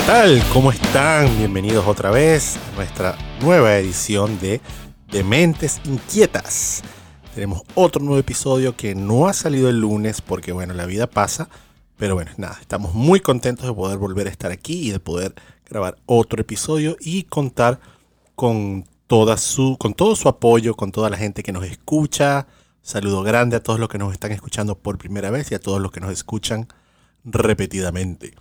¿Qué tal? ¿Cómo están? Bienvenidos otra vez a nuestra nueva edición de Dementes Inquietas. Tenemos otro nuevo episodio que no ha salido el lunes porque, bueno, la vida pasa. Pero bueno, nada, estamos muy contentos de poder volver a estar aquí y de poder grabar otro episodio y contar con, toda su, con todo su apoyo, con toda la gente que nos escucha. Saludo grande a todos los que nos están escuchando por primera vez y a todos los que nos escuchan repetidamente.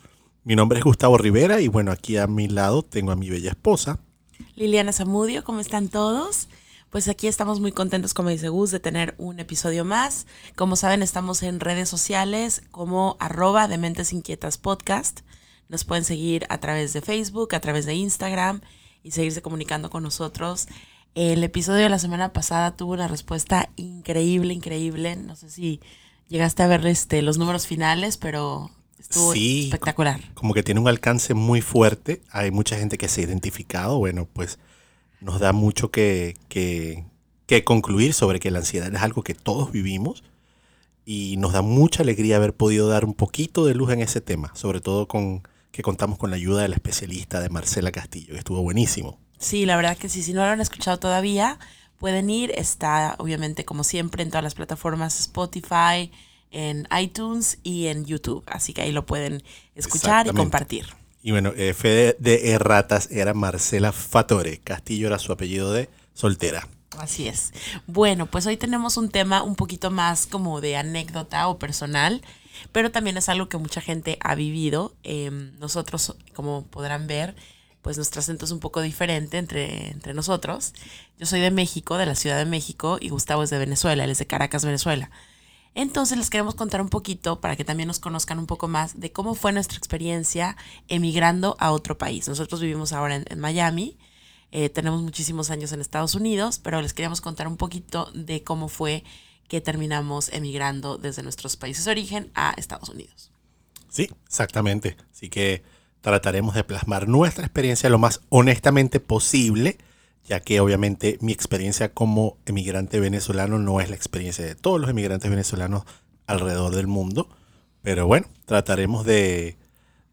Mi nombre es Gustavo Rivera y bueno, aquí a mi lado tengo a mi bella esposa. Liliana Zamudio, ¿cómo están todos? Pues aquí estamos muy contentos, como dice Gus, de tener un episodio más. Como saben, estamos en redes sociales como arroba de Mentes Inquietas Podcast. Nos pueden seguir a través de Facebook, a través de Instagram y seguirse comunicando con nosotros. El episodio de la semana pasada tuvo una respuesta increíble, increíble. No sé si llegaste a ver este, los números finales, pero estuvo espectacular. Como que tiene un alcance muy fuerte. Hay mucha gente que se ha identificado. Bueno, pues nos da mucho que, que, concluir sobre que la ansiedad es algo que todos vivimos y nos da mucha alegría haber podido dar un poquito de luz en ese tema, sobre todo con que contamos con la ayuda de la especialista de Marcela Castillo, que estuvo buenísimo. Sí, la verdad que sí, si no lo han escuchado todavía, pueden ir, está obviamente como siempre en todas las plataformas Spotify, en iTunes y en YouTube, así que ahí lo pueden escuchar y compartir. Y bueno, eh, Fede de Erratas era Marcela Fatore. Castillo era su apellido de soltera. Así es. Bueno, pues hoy tenemos un tema un poquito más como de anécdota o personal, pero también es algo que mucha gente ha vivido. Em, nosotros, como podrán ver, pues nuestro acento es un poco diferente entre, entre nosotros. Yo soy de México, de la Ciudad de México, y Gustavo es de Venezuela, él es de Caracas, Venezuela. Entonces les queremos contar un poquito para que también nos conozcan un poco más de cómo fue nuestra experiencia emigrando a otro país. Nosotros vivimos ahora en, Miami, eh, tenemos muchísimos años en Estados Unidos, pero les queríamos contar un poquito de cómo fue que terminamos emigrando desde nuestros países de origen a Estados Unidos. Sí, exactamente. Así que trataremos de plasmar nuestra experiencia lo más honestamente posible ya que obviamente mi experiencia como emigrante venezolano no es la experiencia de todos los emigrantes venezolanos alrededor del mundo, pero bueno, trataremos de,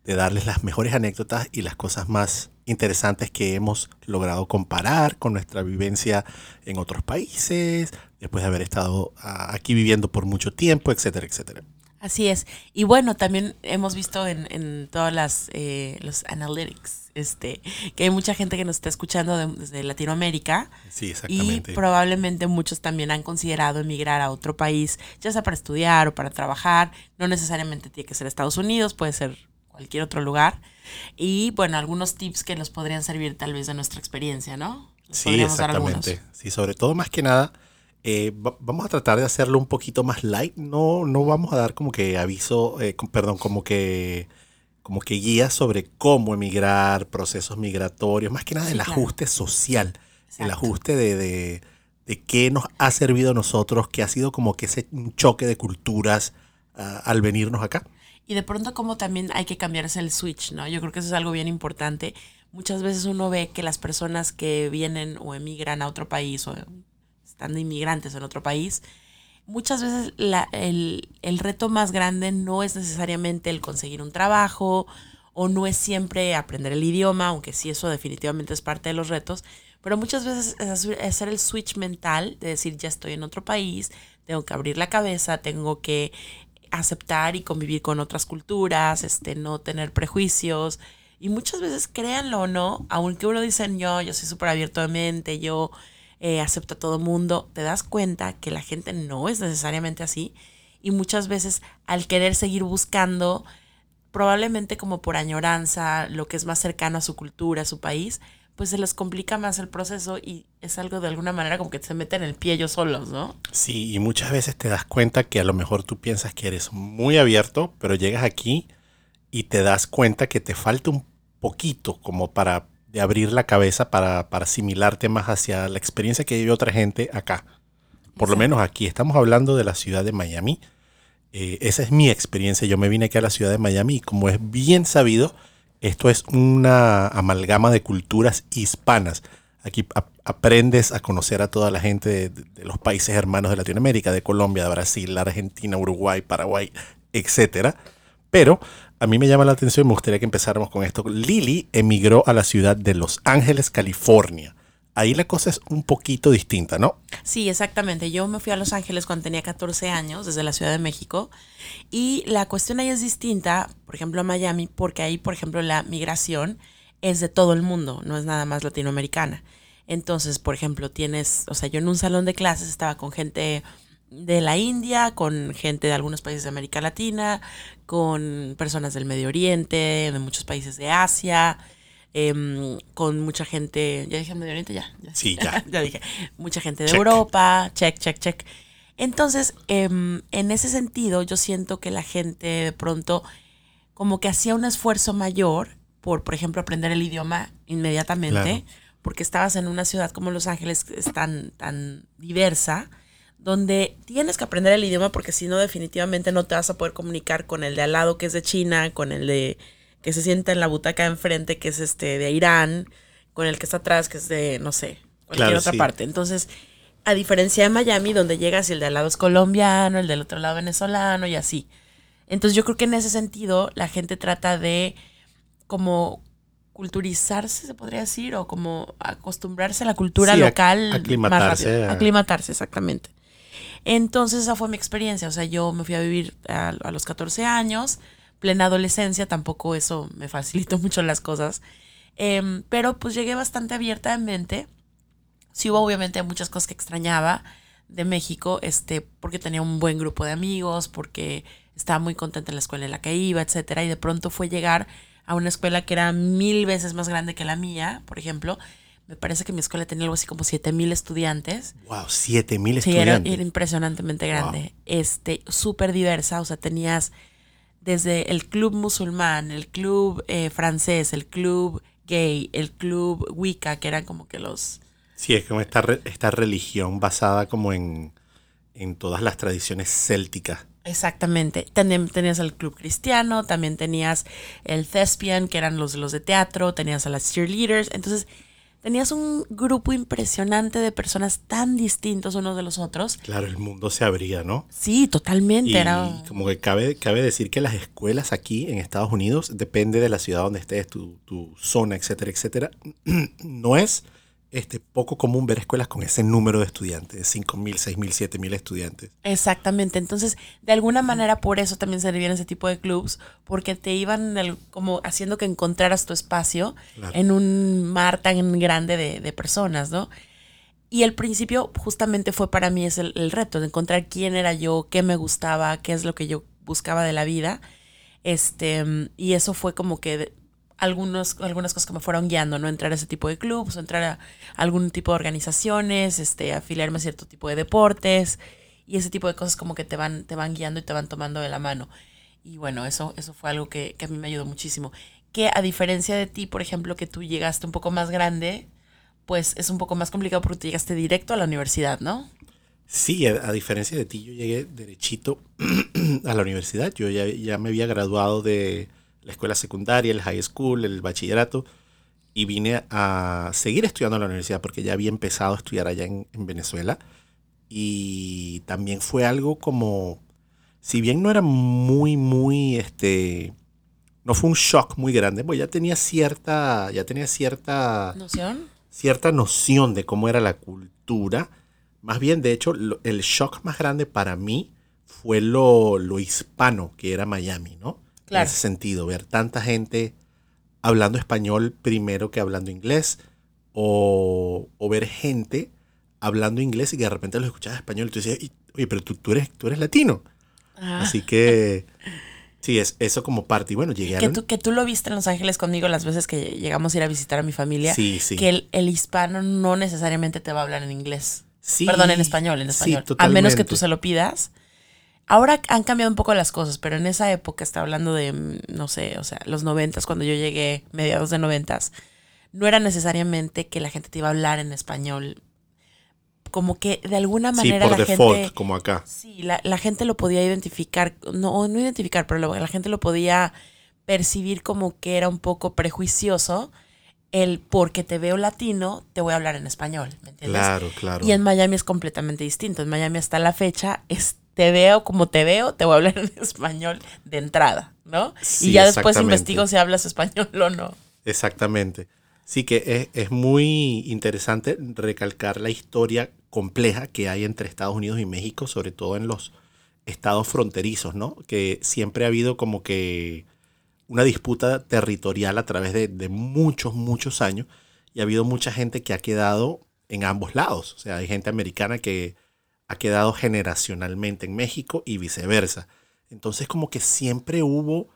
darles las mejores anécdotas y las cosas más interesantes que hemos logrado comparar con nuestra vivencia en otros países, después de haber estado ah, aquí viviendo por mucho tiempo, etcétera, etcétera. Así es. Y bueno, también hemos visto en, en todas las eh, los analytics, este, que hay mucha gente que nos está escuchando desde Latinoamérica. Sí, exactamente. Y probablemente muchos también han considerado emigrar a otro país, ya sea para estudiar o para trabajar. No necesariamente tiene que ser Estados Unidos, puede ser cualquier otro lugar. Y bueno, algunos tips que nos podrían servir tal vez de nuestra experiencia, ¿no? sí, exactamente. Sí, sobre todo más que nada eh, vamos a tratar de hacerlo un poquito más light. No, no vamos a dar como que aviso, eh, perdón, como que, como que guías sobre cómo emigrar, procesos migratorios, más que nada el ajuste social, el ajuste de, de, de, qué nos ha servido a nosotros, que ha sido como que ese choque de culturas ah, al venirnos acá. Y de pronto como también hay que cambiarse el switch, ¿no? Yo creo que eso es algo bien importante. Muchas veces uno ve que las personas que vienen o emigran a otro país o estando inmigrantes en otro país, muchas veces el, el, reto más grande no es necesariamente el conseguir un trabajo o no es siempre aprender el idioma, aunque sí eso definitivamente es parte de los retos, pero muchas veces es hacer el switch mental de decir ya estoy en otro país, tengo que abrir la cabeza, tengo que aceptar y convivir con otras culturas, este, no tener prejuicios. Y muchas veces, créanlo o no, aunque uno dice yo, yo soy súper abierto de mente, yo eh, acepta a todo mundo, te das cuenta que la gente no es necesariamente así y muchas veces al querer seguir buscando, probablemente como por añoranza, lo que es más cercano a su cultura, a su país, pues se les complica más el proceso y es algo de alguna manera como que se meten en el pie ellos solos, ¿no? Sí, y muchas veces te das cuenta que a lo mejor tú piensas que eres muy abierto, pero llegas aquí y te das cuenta que te falta un poquito como para de abrir la cabeza para, para asimilar temas hacia la experiencia que vive otra gente acá. Por lo menos aquí estamos hablando de la ciudad de Miami. Eh, esa es mi experiencia. Yo me vine aquí a la ciudad de Miami y como es bien sabido, esto es una amalgama de culturas hispanas. Aquí aprendes a conocer a toda la gente de, de, los países hermanos de Latinoamérica, de Colombia, de Brasil, Argentina, Uruguay, Paraguay, etc. Pero a mí me llama la atención me gustaría que empezáramos con esto. Lily emigró a la ciudad de Los Ángeles, California. Ahí la cosa es un poquito distinta, ¿no? Sí, exactamente. Yo me fui a Los Ángeles cuando tenía 14 años, desde la Ciudad de México. Y la cuestión ahí es distinta, por ejemplo, a Miami, porque ahí, por ejemplo, la migración es de todo el mundo, no es nada más latinoamericana. Entonces, por ejemplo, tienes, o sea, yo en un salón de clases estaba con gente de la India, con gente de algunos países de América Latina, con personas del Medio Oriente, de muchos países de Asia, em, con mucha gente, ya dije Medio Oriente, ya. sí, ya. ya dije, mucha gente de Europa, check, check, check. Entonces, em, en ese sentido, yo siento que la gente de pronto como que hacía un esfuerzo mayor por, por ejemplo, aprender el idioma inmediatamente, porque estabas en una ciudad como Los Ángeles, que es tan, tan diversa, donde tienes que aprender el idioma porque si no definitivamente no te vas a poder comunicar con el de al lado que es de China, con el de que se sienta en la butaca de enfrente que es este de Irán, con el que está atrás que es de no sé, cualquier otra parte. Entonces, a diferencia de Miami donde llegas y el de al lado es colombiano, el del otro lado venezolano y así. Entonces, yo creo que en ese sentido la gente trata de como culturizarse, se podría decir, o como acostumbrarse a la cultura local. Aclimatarse. Aclimatarse, exactamente. Entonces esa fue mi experiencia, o sea, yo me fui a vivir a, los 14 años, plena adolescencia, tampoco eso me facilitó mucho las cosas, em, pero pues llegué bastante abierta en mente. Sí hubo obviamente muchas cosas que extrañaba de México, este, porque tenía un buen grupo de amigos, porque estaba muy contenta en la escuela en la que iba, etcétera, y de pronto fue llegar a una escuela que era mil veces más grande que la mía, por ejemplo, me parece que mi escuela tenía algo así como 7000 estudiantes. Wow, 7000 sí, estudiantes. Era, impresionantemente grande. Este, súper diversa, o sea, tenías desde el club musulmán, el club eh, francés, el club gay, el club Wicca, que eran como que los... Sí, es como esta, esta religión basada como en, en todas las tradiciones célticas. Exactamente. tenías el club cristiano, también tenías el thespian, que eran los, los de teatro, tenías a las cheerleaders. Entonces, tenías un grupo impresionante de personas tan distintos unos de los otros. Claro, el mundo se abría, ¿no? Sí, totalmente. Y era... como que cabe, cabe decir que las escuelas aquí en Estados Unidos, depende de la ciudad donde estés, tu, tu zona, etcétera, etcétera, no es este, poco común ver escuelas con ese número de estudiantes, 5.000, 6.000, 7.000 estudiantes. Exactamente, entonces de alguna manera por eso también se ese tipo de clubs, porque te iban como haciendo que encontraras tu espacio en un mar tan grande de, personas, ¿no? Y el principio justamente fue para mí es el, el, reto de encontrar quién era yo, qué me gustaba, qué es lo que yo buscaba de la vida. Este, y eso fue como que algunos, algunas cosas que me fueron guiando, ¿no? Entrar a ese tipo de clubs, entrar a algún tipo de organizaciones, este, afiliarme a cierto tipo de deportes y ese tipo de cosas como que te van, te van guiando y te van tomando de la mano. Y bueno, eso, eso fue algo que, que a mí me ayudó muchísimo. Que a diferencia de ti, por ejemplo, que tú llegaste un poco más grande, pues es un poco más complicado porque tú llegaste directo a la universidad, ¿no? Sí, a, diferencia de ti, yo llegué derechito a la universidad. Yo ya, ya me había graduado de, la escuela secundaria, el high school, el bachillerato, y vine a seguir estudiando en la universidad porque ya había empezado a estudiar allá en, Venezuela. Y también fue algo como, si bien no era muy, muy, este, no fue un shock muy grande, pues ya tenía cierta, ya tenía cierta noción, cierta noción de cómo era la cultura. Más bien, de hecho, el shock más grande para mí fue lo, lo hispano que era Miami, ¿no? En ese sentido, ver tanta gente hablando español primero que hablando inglés, o, ver gente hablando inglés y que de repente lo escuchas español y tú dices, oye, pero tú, tú, eres, tú eres latino. Ah. Así que sí, es eso como parte. Y bueno, llegué que tú, que tú lo viste en Los Ángeles conmigo las veces que llegamos a ir a visitar a mi familia. Sí, sí. Que el, el hispano no necesariamente te va a hablar en inglés. Sí. Perdón, en español, en español. Sí, a menos que tú se lo pidas. Ahora han cambiado un poco las cosas, pero en esa época, está hablando de, mm, no sé, o sea, los noventas, cuando yo llegué, mediados de noventas, no era necesariamente que la gente te iba a hablar en español. Como que de alguna manera sí, por la default, gente. como acá. Sí, la, la, gente lo podía identificar, no, no identificar, pero la gente lo podía percibir como que era un poco prejuicioso el porque te veo latino, te voy a hablar en español, ¿me entiendes? Claro, claro. Y en Miami es completamente distinto. En Miami hasta la fecha es te veo como te veo, te voy a hablar en español de entrada, ¿no? Sí, y ya después investigo si hablas español o no. Exactamente. Sí que es, es muy interesante recalcar la historia compleja que hay entre Estados Unidos y México, sobre todo en los estados fronterizos, ¿no? Que siempre ha habido como que una disputa territorial a través de, de muchos, muchos años y ha habido mucha gente que ha quedado en ambos lados. O sea, hay gente americana que ha quedado generacionalmente en México y viceversa. Entonces como que siempre hubo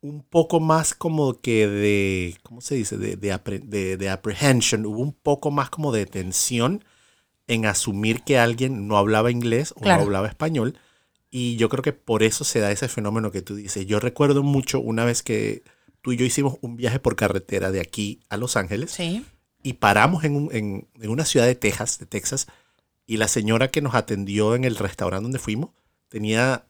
un poco más como que de, ¿cómo se dice? De, de, de- de apprehension, hubo un poco más como de tensión en asumir que alguien no hablaba inglés o Claro. no hablaba español. Y yo creo que por eso se da ese fenómeno que tú dices. Yo recuerdo mucho una vez que tú y yo hicimos un viaje por carretera de aquí a Los Ángeles Sí. y paramos en, un- en- en una ciudad de Texas, de Texas, y la señora que nos atendió en el restaurante donde fuimos tenía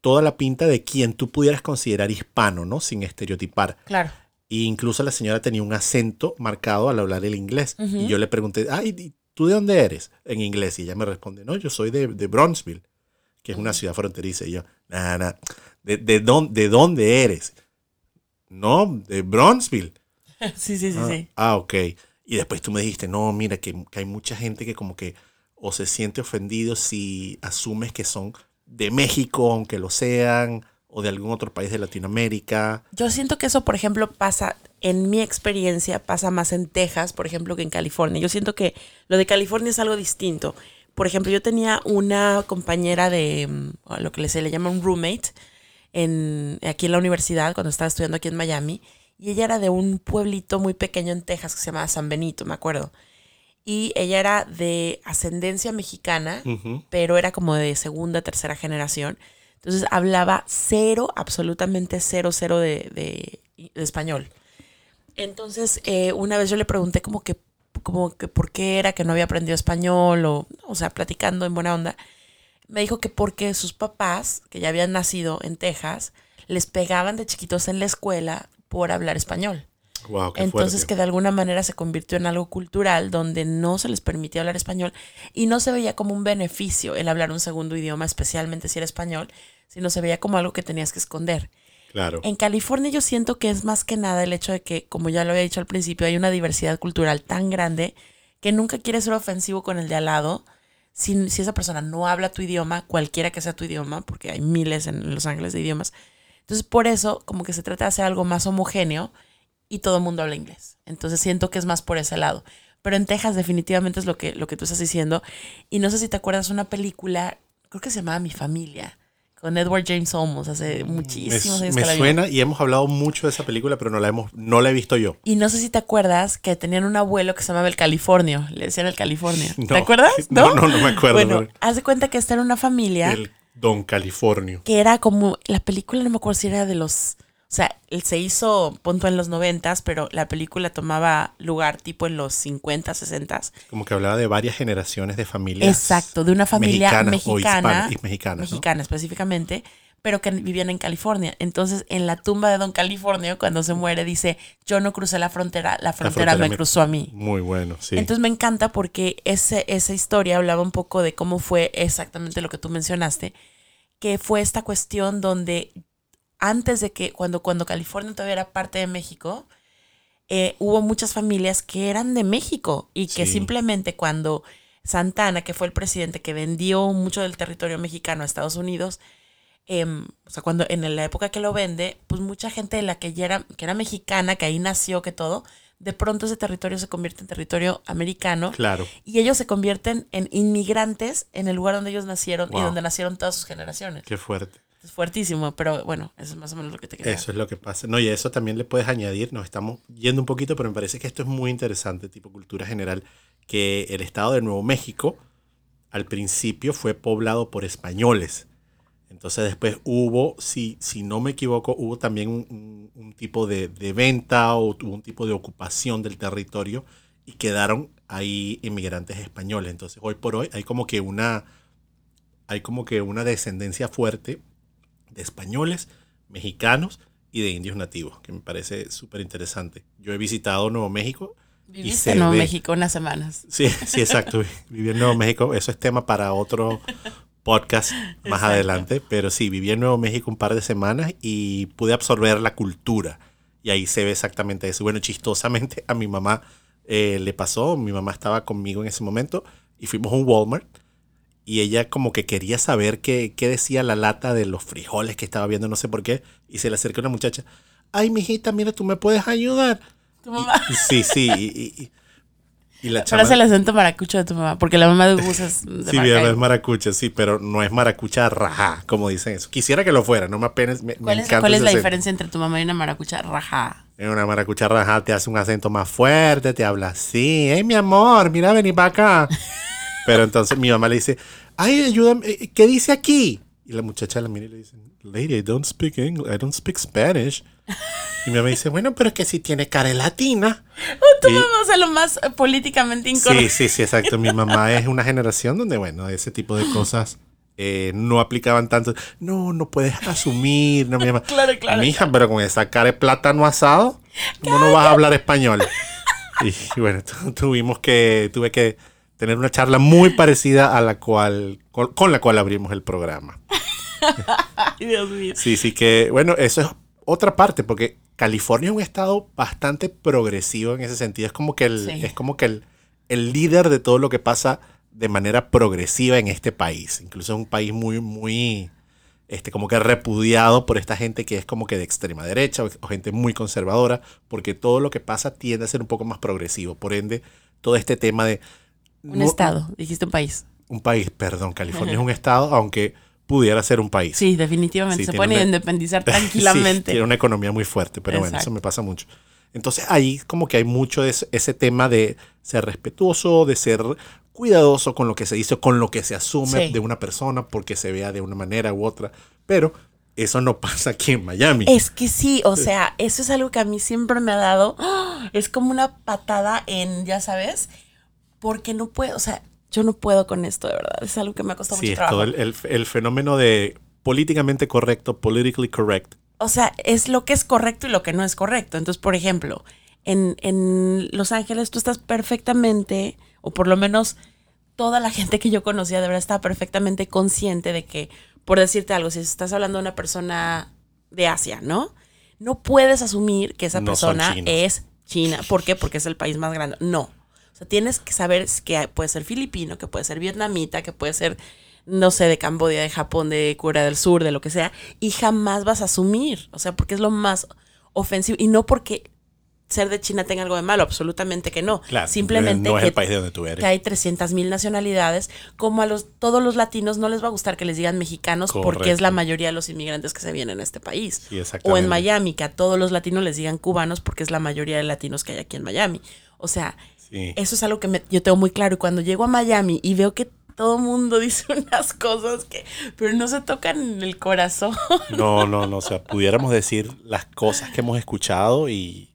toda la pinta de quien tú pudieras considerar hispano, ¿no? Sin estereotipar. Claro. E incluso la señora tenía un acento marcado al hablar el inglés. Y yo le pregunté, ay, ¿y ¿tú de dónde eres? En inglés. Y ella me responde, no, yo soy de, de Bronxville, que es una ciudad fronteriza. Y yo, nada, nada, ¿de, de, dónde, ¿de dónde eres? No, de Bronxville. Sí, sí, sí, Ah, sí. ah, ok. Y después tú me dijiste, no, mira, que, que hay mucha gente que como que o se siente ofendido si asumes que son de México, aunque lo sean, o de algún otro país de Latinoamérica. Yo siento que eso, por ejemplo, pasa, en mi experiencia, pasa más en Texas, por ejemplo, que en California. Yo siento que lo de California es algo distinto. Por ejemplo, yo tenía una compañera de mm, lo que se le llama un roommate en, aquí en la universidad, cuando estaba estudiando aquí en Miami, y ella era de un pueblito muy pequeño en Texas que se llamaba San Benito, me acuerdo. Y ella era de ascendencia mexicana, pero era como de segunda, tercera generación. Entonces hablaba cero, absolutamente cero, cero de, de- de español. Entonces, eh, una vez yo le pregunté como que, como que por qué era que no había aprendido español, o, o sea, platicando en buena onda. Me dijo que porque sus papás, que ya habían nacido en Texas, les pegaban de chiquitos en la escuela por hablar español. Wow, qué Entonces fuerte. que de alguna manera se convirtió en algo cultural donde no se les permitía hablar español y no se veía como un beneficio el hablar un segundo idioma, especialmente si era español, sino se veía como algo que tenías que esconder. Claro. En California yo siento que es más que nada el hecho de que, como ya lo había dicho al principio, hay una diversidad cultural tan grande que nunca quieres ser ofensivo con el de al lado. Si, si esa persona no habla tu idioma, cualquiera que sea tu idioma, porque hay miles en Los Ángeles de idiomas. Entonces, por eso, como que se trata de hacer algo más homogéneo y todo el mundo habla inglés. Entonces, siento que es más por ese lado. Pero en Texas definitivamente es lo que, lo que tú estás diciendo. Y no sé si te acuerdas una película, creo que se llamaba Mi Familia, con Edward James Olmos, hace Me, muchísimos años me que la vi. suena y hemos hablado mucho de esa película, pero no la, hemos, no la he visto yo. Y no sé si te acuerdas que tenían un abuelo que se llamaba el Californio. Le decían el California. No. ¿Te acuerdas? No, no, no me acuerdo, Bueno, no. haz de cuenta que esta era una familia El Don Californio. que era como. La película no me acuerdo si era de los. O sea, se hizo punto en los noventas, pero la película tomaba lugar tipo en los 50, 60. Como que hablaba de varias generaciones de familias. Exacto, de una familia o mexicana. mexicanas, ¿no? mexicana específicamente, pero que vivían en California. Entonces, en la tumba de Don Californio, cuando se muere, dice: Yo no crucé la frontera, la frontera, frontera me me- cruzó a mí. Muy bueno, sí. Entonces me encanta porque ese, esa historia hablaba un poco de cómo fue exactamente lo que tú mencionaste, que fue esta cuestión donde antes de que, cuando, cuando California todavía era parte de México, eh, hubo muchas familias que eran de México y que Sí. simplemente cuando Santana, que fue el presidente que vendió mucho del territorio mexicano a Estados Unidos, em, o sea, cuando en la época que lo vende, pues mucha gente de la que ya era, que era mexicana, que ahí nació, que todo, de pronto ese territorio se convierte en territorio americano Claro. y ellos se convierten en inmigrantes en el lugar donde ellos nacieron y donde nacieron todas sus generaciones. Qué fuerte. Es fuertísimo, pero bueno, eso es más o menos lo que te quería Eso es lo que pasa. No, y eso también le puedes añadir, nos estamos yendo un poquito, pero me parece que esto es muy interesante, tipo cultura general, que el estado de Nuevo México al principio fue poblado por españoles. Entonces después hubo, si, si no me equivoco, hubo también un, un- un tipo de, de venta o hubo un tipo de ocupación del territorio y quedaron ahí inmigrantes españoles. Entonces hoy por hoy hay como que una, hay como que una descendencia fuerte de españoles, mexicanos y de indios nativos, que me parece súper interesante. Yo he visitado Nuevo México. Viviste en Nuevo ve- México unas semanas. Sí, sí, exacto. Viví en Nuevo México. Eso es tema para otro podcast más Exacto. adelante. Pero sí, viví en Nuevo México un par de semanas y pude absorber la cultura. Y ahí se ve exactamente eso. Bueno, chistosamente a mi mamá eh, le pasó. Mi mamá estaba conmigo en ese momento y fuimos a un Walmart. Y ella como que quería saber qué, qué decía la lata de los frijoles que estaba viendo, no sé por qué. Y se le acercó una muchacha. Ay, mijita, mira, tú me puedes ayudar. Tu mamá. Y- sí, sí. Y, y- y- y la Pero chama... es el acento maracucho de tu mamá, porque la mamá de Gus es de Sí, es maracucha, sí, pero no es maracucha rajá, como dicen eso. Quisiera que lo fuera, no me apenas. Me, ¿Cuál es, cuál es la acento. diferencia entre tu mamá y una maracucha rajá? En una maracucha rajá te hace un acento más fuerte, te habla así, hey mi amor, mira, vení para acá. Pero entonces mi mamá le dice, ay, ayúdame, eh, ¿qué dice aquí? Y la muchacha la mira y le dice, lady, I don't speak English, I don't speak Spanish. Y mi mamá dice, bueno, pero es que si tiene cara de latina. Tu Y- mamá, o sea, lo más eh, políticamente Sí, incorrecto. sí, sí, exacto. Mi mamá es una generación donde, bueno, ese tipo de cosas eh, no aplicaban tanto. No, no puedes asumir. No, mi mamá. Claro, claro, Mija, pero con esa cara de plátano asado, ¿cómo no vas a hablar español? Y, y bueno, tu- tuvimos que, tuve que tener una charla muy parecida a la cual, con, con la cual abrimos el programa. Ay, Dios mío. Sí, sí que, bueno, eso es otra parte, porque California es un estado bastante progresivo en ese sentido. Es como que el, Sí. es como que el, el líder de todo lo que pasa de manera progresiva en este país. Incluso es un país muy, muy, este, como que repudiado por esta gente que es como que de extrema derecha o, o gente muy conservadora, porque todo lo que pasa tiende a ser un poco más progresivo. Por ende, todo este tema de... Un no- estado, dijiste un país. Un país, perdón, California es un estado, aunque pudiera ser un país. Sí, definitivamente. Sí, se una- independizar Sí, tranquilamente. tiene una economía muy fuerte, pero bueno, eso me pasa mucho. Entonces ahí como que hay mucho de ese, ese tema de ser respetuoso, de ser cuidadoso con lo que se dice, con lo que se asume Sí. de una persona, porque se vea de una manera u otra. Pero eso no pasa aquí en Miami. Es que sí, o sea, eso es algo que a mí siempre me ha dado. Es como una patada en, ya sabes, porque no puedo, o sea, yo no puedo con esto, de verdad. Es algo que me ha costado sí, mucho trabajo. todo el, el- el fenómeno de políticamente correcto, politically correct. O sea, es lo que es correcto y lo que no es correcto. Entonces, por ejemplo, en, en Los Ángeles tú estás perfectamente, o por lo menos toda la gente que yo conocía de verdad estaba perfectamente consciente de que, por decirte algo, si estás hablando de una persona de Asia, ¿no? No puedes asumir que esa No persona es China. ¿Por qué? Porque es el país más grande. No. O sea, tienes que saber que puede ser filipino, que puede ser vietnamita, que puede ser, no sé, de Camboya, de Japón, de Corea del Sur, de lo que sea, y jamás vas a asumir. O sea, porque es lo más ofensivo. Y no porque ser de China tenga algo de malo, absolutamente que no. Claro, Simplemente no es que, el país de donde tú eres. que hay 300 mil nacionalidades, como a los todos los latinos no les va a gustar que les digan mexicanos porque es la mayoría de los inmigrantes que se vienen a este país. Sí, O en Miami, que a todos los latinos les digan cubanos porque es la mayoría de latinos que hay aquí en Miami. O sea, Sí. eso es algo que me- yo tengo muy claro. Y cuando llego a Miami y veo que todo el mundo dice unas cosas que, pero no se tocan en el corazón. No, no, no. O sea, pudiéramos decir las cosas que hemos escuchado y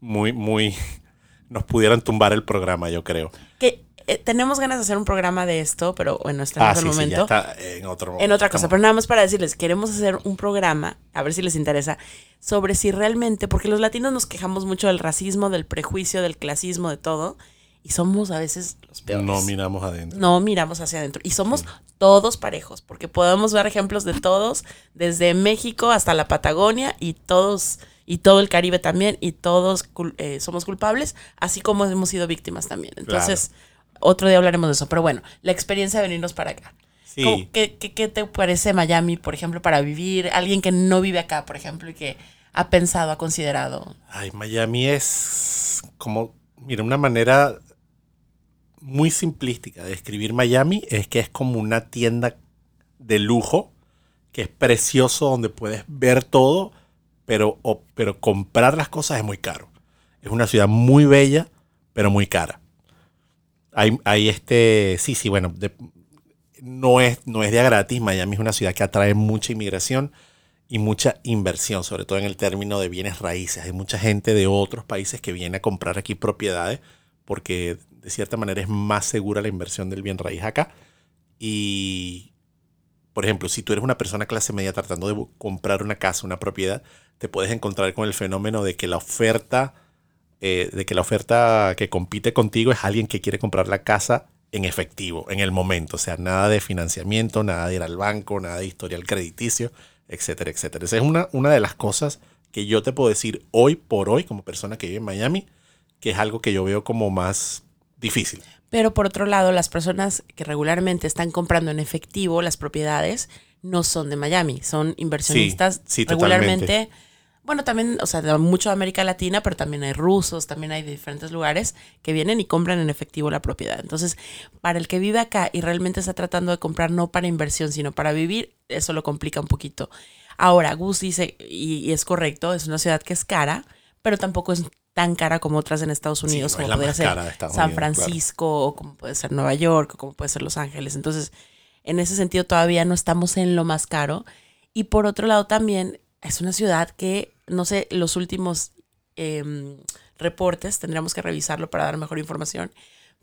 muy, muy. Nos pudieran tumbar el programa, yo creo. que eh, tenemos ganas de hacer un programa de esto, pero bueno, está en Ah, otro sí, sí, ya momento. está en otro en otra cosa, estamos- pero nada más para decirles, queremos hacer un programa, a ver si les interesa, sobre si realmente, porque los latinos nos quejamos mucho del racismo, del prejuicio, del clasismo, de todo, y somos a veces los peores. No miramos adentro. no miramos hacia adentro. Y somos todos parejos, porque podemos ver ejemplos de todos, desde México hasta la Patagonia y todos, y todo el Caribe también, y todos cul- eh, somos culpables, así como hemos sido víctimas también. Entonces, otro día hablaremos de eso. Pero bueno, la experiencia de venirnos para acá. Sí. ¿Cómo- ¿Qué, qué, qué te parece Miami, por ejemplo, para vivir? Alguien que no vive acá, por ejemplo, y que ha pensado, ha considerado. Ay, Miami es como, mira, una manera muy simplística de describir Miami es que es como una tienda de lujo que es precioso donde puedes ver todo, pero, o- pero comprar las cosas es muy caro. Es una ciudad muy bella, pero muy cara. Hay, hay este, sí, sí, bueno, no, es, no es de gratis. Miami es una ciudad que atrae mucha inmigración y mucha inversión, sobre todo en el término de bienes raíces. Hay mucha gente de otros países que viene a comprar aquí propiedades porque de cierta manera es más segura la inversión del bien raíz acá. Y, por ejemplo, si tú eres una persona clase media tratando de comprar una casa, una propiedad, te puedes encontrar con el fenómeno de que la oferta, eh, de que la oferta que compite contigo es alguien que quiere comprar la casa en efectivo, en el momento. O sea, nada de financiamiento, nada de ir al banco, nada de historial crediticio, etcétera, etcétera. Esa es una, una de las cosas que yo te puedo decir hoy por hoy, como persona que vive en Miami, que es algo que yo veo como más difícil. Pero por otro lado, las personas que regularmente están comprando en efectivo las propiedades no son de Miami, son inversionistas sí, regularmente. totalmente. Bueno, también, o sea, de mucho de América Latina, pero también hay rusos, también hay de diferentes lugares que vienen y compran en efectivo la propiedad. Entonces, para el que vive acá y realmente está tratando de comprar no para inversión, sino para vivir, eso lo complica un poquito. Ahora, Gus dice, y, y es correcto, es una ciudad que es cara, pero tampoco es tan cara como otras en Estados Unidos, Sí, no es como la podría ser San Unidos, claro. Francisco, o como puede ser Nueva York, o como puede ser Los Ángeles. Entonces, en ese sentido todavía no estamos en lo más caro. Y por otro lado también es una ciudad que, no sé, los últimos em, reportes, tendríamos que revisarlo para dar mejor información,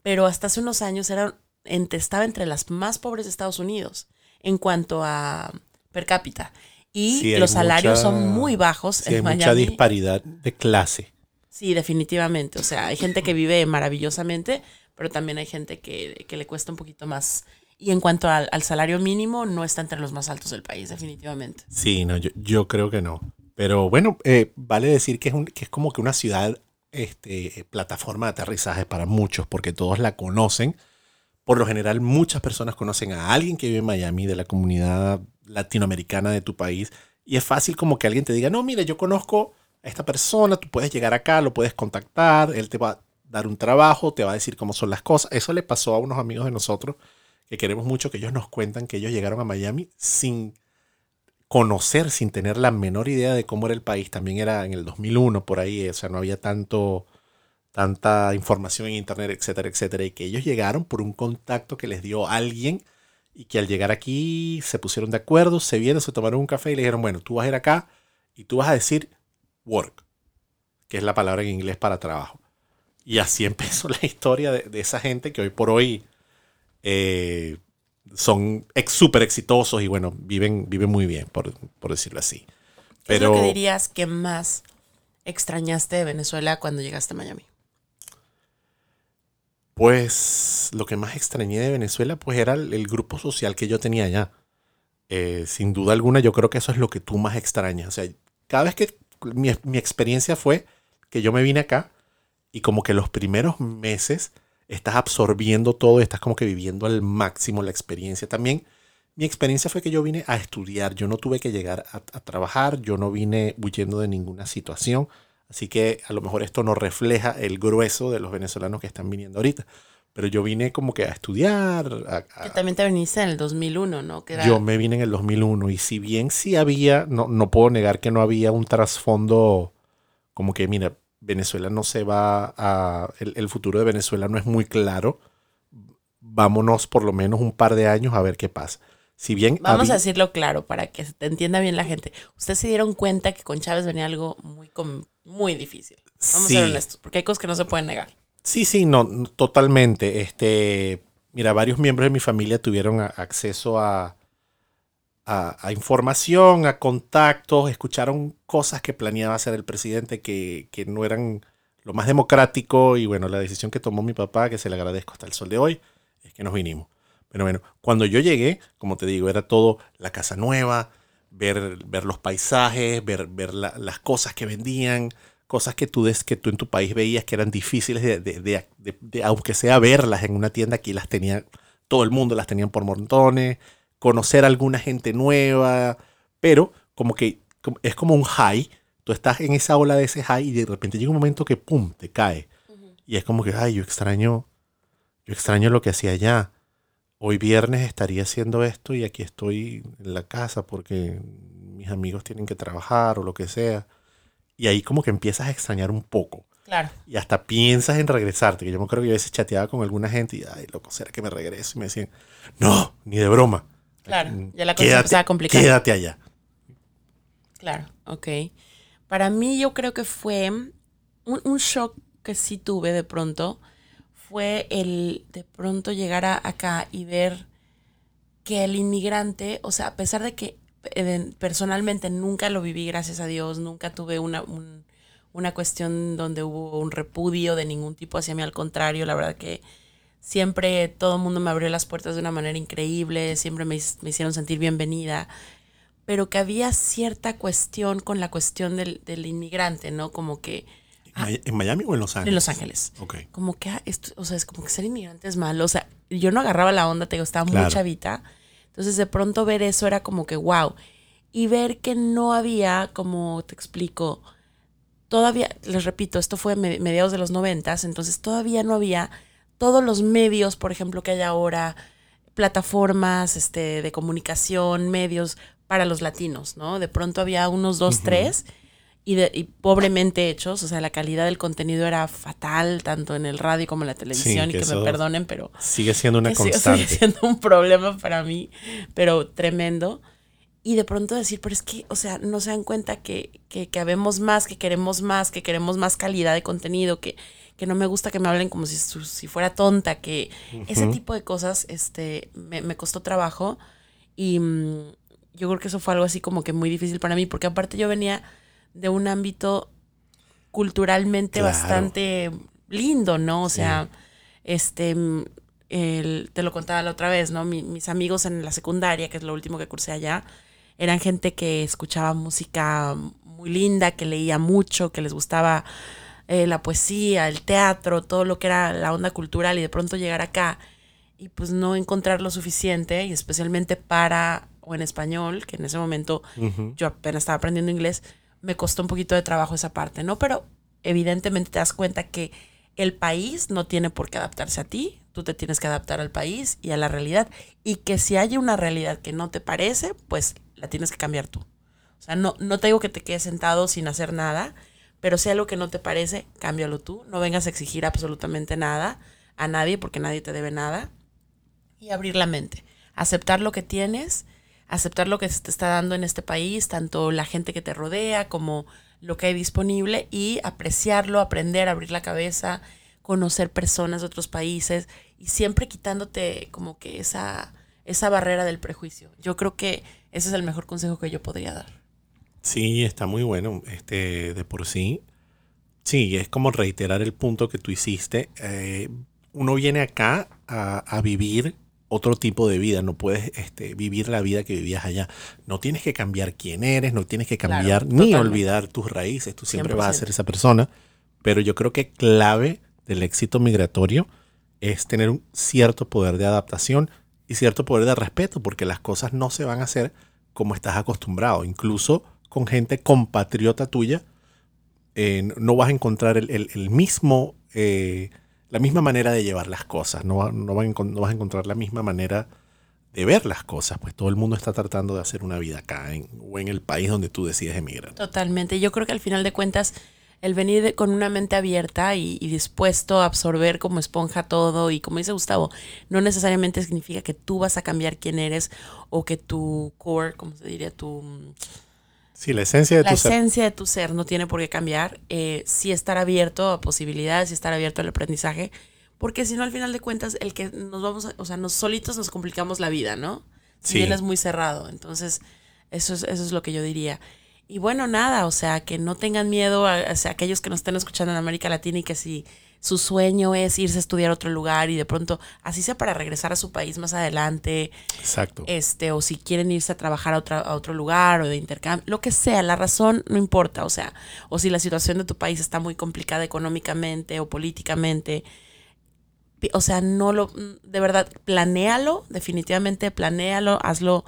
pero hasta hace unos años era entre, estaba entre las más pobres de Estados Unidos en cuanto a per cápita. Y Sí, hay los salarios mucha- son muy bajos Sí, hay en mucha Miami. disparidad de clase. Sí, definitivamente. O sea, hay gente que vive maravillosamente, pero también hay gente que, que le cuesta un poquito más. Y en cuanto al, al salario mínimo, no está entre los más altos del país, definitivamente. Sí, no, yo, yo creo que no. Pero bueno, eh, vale decir que es, un- que es como que una ciudad, este, plataforma de aterrizaje para muchos, porque todos la conocen. Por lo general, muchas personas conocen a alguien que vive en Miami, de la comunidad latinoamericana de tu país, y es fácil como que alguien te diga, no, mire, yo conozco a esta persona, tú puedes llegar acá, lo puedes contactar, él te va a dar un trabajo, te va a decir cómo son las cosas. Eso le pasó a unos amigos de nosotros que queremos mucho, que ellos nos cuentan que ellos llegaron a Miami sin conocer, sin tener la menor idea de cómo era el país. También era en el 2001, por ahí, o sea, no había tanto, tanta información en internet, etcétera, etcétera. Y que ellos llegaron por un contacto que les dio alguien y que al llegar aquí se pusieron de acuerdo, se vieron, se tomaron un café y le dijeron, bueno, tú vas a ir acá y tú vas a decir work, que es la palabra en inglés para trabajo. Y así empezó la historia de, de esa gente que hoy por hoy eh, son ex, súper exitosos y bueno, viven, viven muy bien, por, por decirlo así. ¿Qué Pero es lo que dirías que más extrañaste de Venezuela cuando llegaste a Miami? pues lo que más extrañé de Venezuela pues era el, el grupo social que yo tenía allá. Eh, sin duda alguna yo creo que eso es lo que tú más extrañas. O sea, cada vez que mi, mi experiencia fue que yo me vine acá y como que los primeros meses estás absorbiendo todo, estás como que viviendo al máximo la experiencia. También mi experiencia fue que yo vine a estudiar, yo no tuve que llegar a, a trabajar, yo no vine huyendo de ninguna situación, así que a lo mejor esto no refleja el grueso de los venezolanos que están viniendo ahorita. Pero yo vine como que a estudiar. a- a- Que también te viniste en el 2001, ¿no? Que era- yo me vine en el 2001 y si bien sí había, no, no puedo negar que no había un trasfondo como que, mira, Venezuela no se va a... El, el futuro de Venezuela no es muy claro. Vámonos por lo menos un par de años a ver qué pasa. Si bien... Vamos a decirlo claro para que se te entienda bien la gente. Ustedes se dieron cuenta que con Chávez venía algo muy, muy difícil. Vamos Sí. a ser honestos, porque hay cosas que no se pueden negar. Sí, sí, no, no, totalmente. Este, mira, varios miembros de mi familia tuvieron a- acceso a, a, información, a contactos, escucharon cosas que planeaba hacer el presidente que, que no eran lo más democrático y bueno, la decisión que tomó mi papá, que se le agradezco hasta el sol de hoy, es que nos vinimos. Pero bueno, cuando yo llegué, como te digo, era todo la casa nueva, ver, ver los paisajes, ver, ver la- las cosas que vendían, cosas que tú, des, que tú en tu país veías que eran difíciles de, de- de- de- de- aunque sea verlas en una tienda, aquí las tenía, todo el mundo las tenían por montones, conocer a alguna gente nueva, pero como que es como un high, tú estás en esa ola de ese high y de repente llega un momento que pum, te cae. Y es como que, ay, yo extraño, yo extraño lo que hacía allá. Hoy viernes estaría haciendo esto y aquí estoy en la casa porque mis amigos tienen que trabajar o lo que sea. Y ahí como que empiezas a extrañar un poco. Claro. Y hasta piensas en regresarte. Que yo me acuerdo que yo a veces chateaba con alguna gente y, ay, loco, ¿será que me regreso? Y me decían, no, ni de broma. Claro, ya la cosa se empezaba a complicar. Quédate allá. Claro, ok. Para mí yo creo que fue un, un shock que sí tuve de pronto, fue el de pronto llegar a- acá y ver que el inmigrante, o sea, a pesar de que eh, personalmente nunca lo viví, gracias a Dios, nunca tuve una, un- una cuestión donde hubo un repudio de ningún tipo hacia mí, al contrario, la verdad que siempre todo el mundo me abrió las puertas de una manera increíble, siempre me, me, hicieron sentir bienvenida, pero que había cierta cuestión con la cuestión del, del inmigrante, ¿no? Como que... Ah, ¿En Miami o en Los Ángeles? En Los Ángeles. Ok. Como que, ah, esto, o sea, es como que ser inmigrante es malo. O sea, yo no agarraba la onda, te digo, estaba muy chavita. Entonces, de pronto ver eso era como que, wow. Y ver que no había, como te explico, todavía, les repito, esto fue mediados de los noventas, entonces todavía no había todos los medios, por ejemplo, que hay ahora, plataformas este, de comunicación, medios para los latinos, ¿no? De pronto había unos dos, tres y, de, pobremente hechos, o sea, la calidad del contenido era fatal, tanto en el radio como en la televisión, y que me perdonen, pero... Sigue siendo una constante. Sigue siendo un problema para mí, pero tremendo y de pronto decir, pero es que, o sea, no se dan cuenta que, que, que habemos más, que queremos más, que queremos más calidad de contenido, que, que no me gusta que me hablen como si, si fuera tonta, que ese tipo de cosas este, me, me costó trabajo y mm, yo creo que eso fue algo así como que muy difícil para mí, porque aparte yo venía de un ámbito culturalmente bastante lindo, ¿no? O sea, este, mm, el, te lo contaba la otra vez, ¿no? mis amigos en la secundaria, que es lo último que cursé allá, eran gente que escuchaba música muy linda, que leía mucho, que les gustaba eh, la poesía, el teatro, todo lo que era la onda cultural y de pronto llegar acá y pues no encontrar lo suficiente y especialmente para o en español, que en ese momento yo apenas estaba aprendiendo inglés, me costó un poquito de trabajo esa parte, ¿no? Pero evidentemente te das cuenta que el país no tiene por qué adaptarse a ti, tú te tienes que adaptar al país y a la realidad y que si hay una realidad que no te parece, pues la tienes que cambiar tú. O sea, no, no te digo que te quedes sentado sin hacer nada, pero si algo que no te parece, cámbialo tú. No vengas a exigir absolutamente nada a nadie porque nadie te debe nada. Y abrir la mente. Aceptar lo que tienes, aceptar lo que se te está dando en este país, tanto la gente que te rodea como lo que hay disponible y apreciarlo, aprender, abrir la cabeza, conocer personas de otros países y siempre quitándote como que esa, esa barrera del prejuicio. Yo creo que ese es el mejor consejo que yo podría dar. Sí, está muy bueno. Este, de por sí. Sí, es como reiterar el punto que tú hiciste. Eh, uno viene acá a, vivir otro tipo de vida. No puedes este, vivir la vida que vivías allá. No tienes que cambiar quién eres, no tienes que cambiar ni olvidar tus raíces. Tú siempre vas a ser esa persona. Pero yo creo que clave del éxito migratorio es tener un cierto poder de adaptación y cierto poder de respeto, porque las cosas no se van a hacer como estás acostumbrado. Incluso con gente compatriota tuya, eh, no vas a encontrar el, mismo, eh, la misma manera de llevar las cosas, no, no, vas a encontrar la misma manera de ver las cosas, pues todo el mundo está tratando de hacer una vida acá en, o en el país donde tú decides emigrar. Totalmente, yo creo que al final de cuentas el venir con una mente abierta y, dispuesto a absorber como esponja todo y como dice Gustavo, no necesariamente significa que tú vas a cambiar quién eres o que tu core, como se diría, tu... Sí, la esencia de tu ser. La esencia de tu ser no tiene por qué cambiar. Eh, sí estar abierto a posibilidades, sí estar abierto al aprendizaje, porque si no, al final de cuentas, el que nos vamos, a, o sea, nos solitos nos complicamos la vida, ¿no? Si sí. es muy cerrado. Entonces, eso es, eso es lo que yo diría. Y bueno, nada, o sea, que no tengan miedo a, aquellos que nos estén escuchando en América Latina y que si su sueño es irse a estudiar a otro lugar y de pronto, así sea para regresar a su país más adelante. Exacto. Este, o si quieren irse a trabajar a, otra, a otro lugar o de intercambio, lo que sea, la razón no importa, o sea, o si la situación de tu país está muy complicada económicamente o políticamente. O sea, no lo, de verdad, planéalo, definitivamente planéalo, hazlo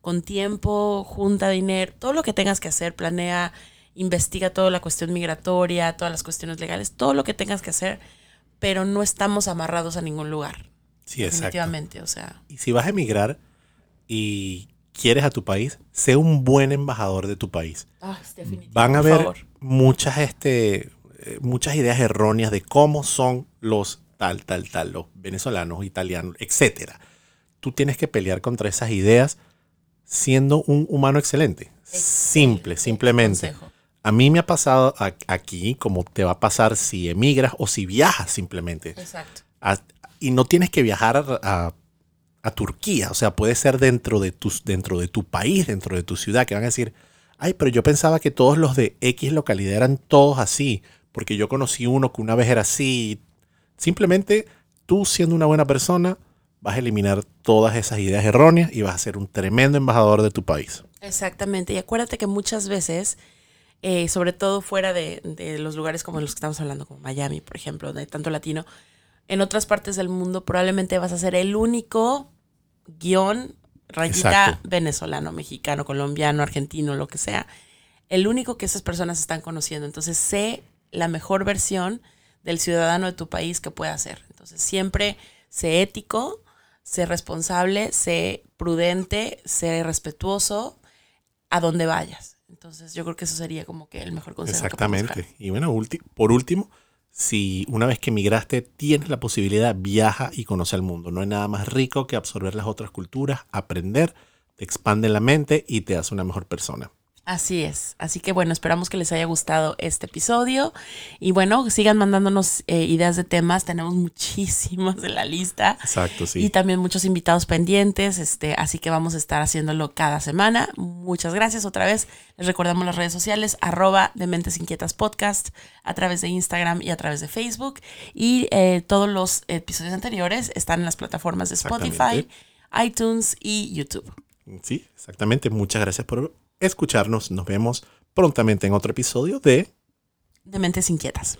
con tiempo, junta dinero, todo lo que tengas que hacer, planea, investiga toda la cuestión migratoria, todas las cuestiones legales, todo lo que tengas que hacer, pero no estamos amarrados a ningún lugar. Sí, definitivamente, o sea. Y si vas a emigrar y quieres a tu país, sé un buen embajador de tu país. Ah, Van a haber muchas, este, eh, muchas ideas erróneas de cómo son los tal, tal, tal, los venezolanos, italianos, etcétera. Tú tienes que pelear contra esas ideas siendo un humano excelente. Simple, simplemente. A mí me ha pasado aquí, como te va a pasar si emigras o si viajas simplemente. Exacto. y no tienes que viajar a, Turquía, o sea, puede ser dentro de, tus, dentro de tu país, dentro de tu ciudad, que van a decir, ay, pero yo pensaba que todos los de X localidad eran todos así, porque yo conocí uno que una vez era así. Simplemente tú siendo una buena persona vas a eliminar todas esas ideas erróneas y vas a ser un tremendo embajador de tu país. Exactamente. Y acuérdate que muchas veces, eh, sobre todo fuera de, de, los lugares como los que estamos hablando, como Miami, por ejemplo, de tanto latino, en otras partes del mundo probablemente vas a ser el único guion, rayita Exacto. venezolano, mexicano, colombiano, argentino, lo que sea. El único que esas personas están conociendo. Entonces, sé la mejor versión del ciudadano de tu país que pueda ser. Entonces, siempre sé ético, sé responsable, sé prudente, sé respetuoso a donde vayas. Entonces, yo creo que eso sería como que el mejor consejo. Exactamente. y bueno, por último, si una vez que emigraste tienes la posibilidad, viaja y conoce el mundo. No hay nada más rico que absorber las otras culturas, aprender, te expande la mente y te hace una mejor persona. Así es. Así que bueno, esperamos que les haya gustado este episodio. Y bueno, sigan mandándonos eh, ideas de temas. Tenemos muchísimas en la lista. Exacto, sí. Y también muchos invitados pendientes. Este, así que vamos a estar haciéndolo cada semana. Muchas gracias otra vez. Les recordamos las redes sociales, arroba de Mentes Inquietas Podcast, a través de Instagram y a través de Facebook. Y eh, todos los episodios anteriores están en las plataformas de Spotify, iTunes y YouTube. Sí, exactamente. Muchas gracias por escucharnos. Nos vemos prontamente en otro episodio de De Mentes Inquietas.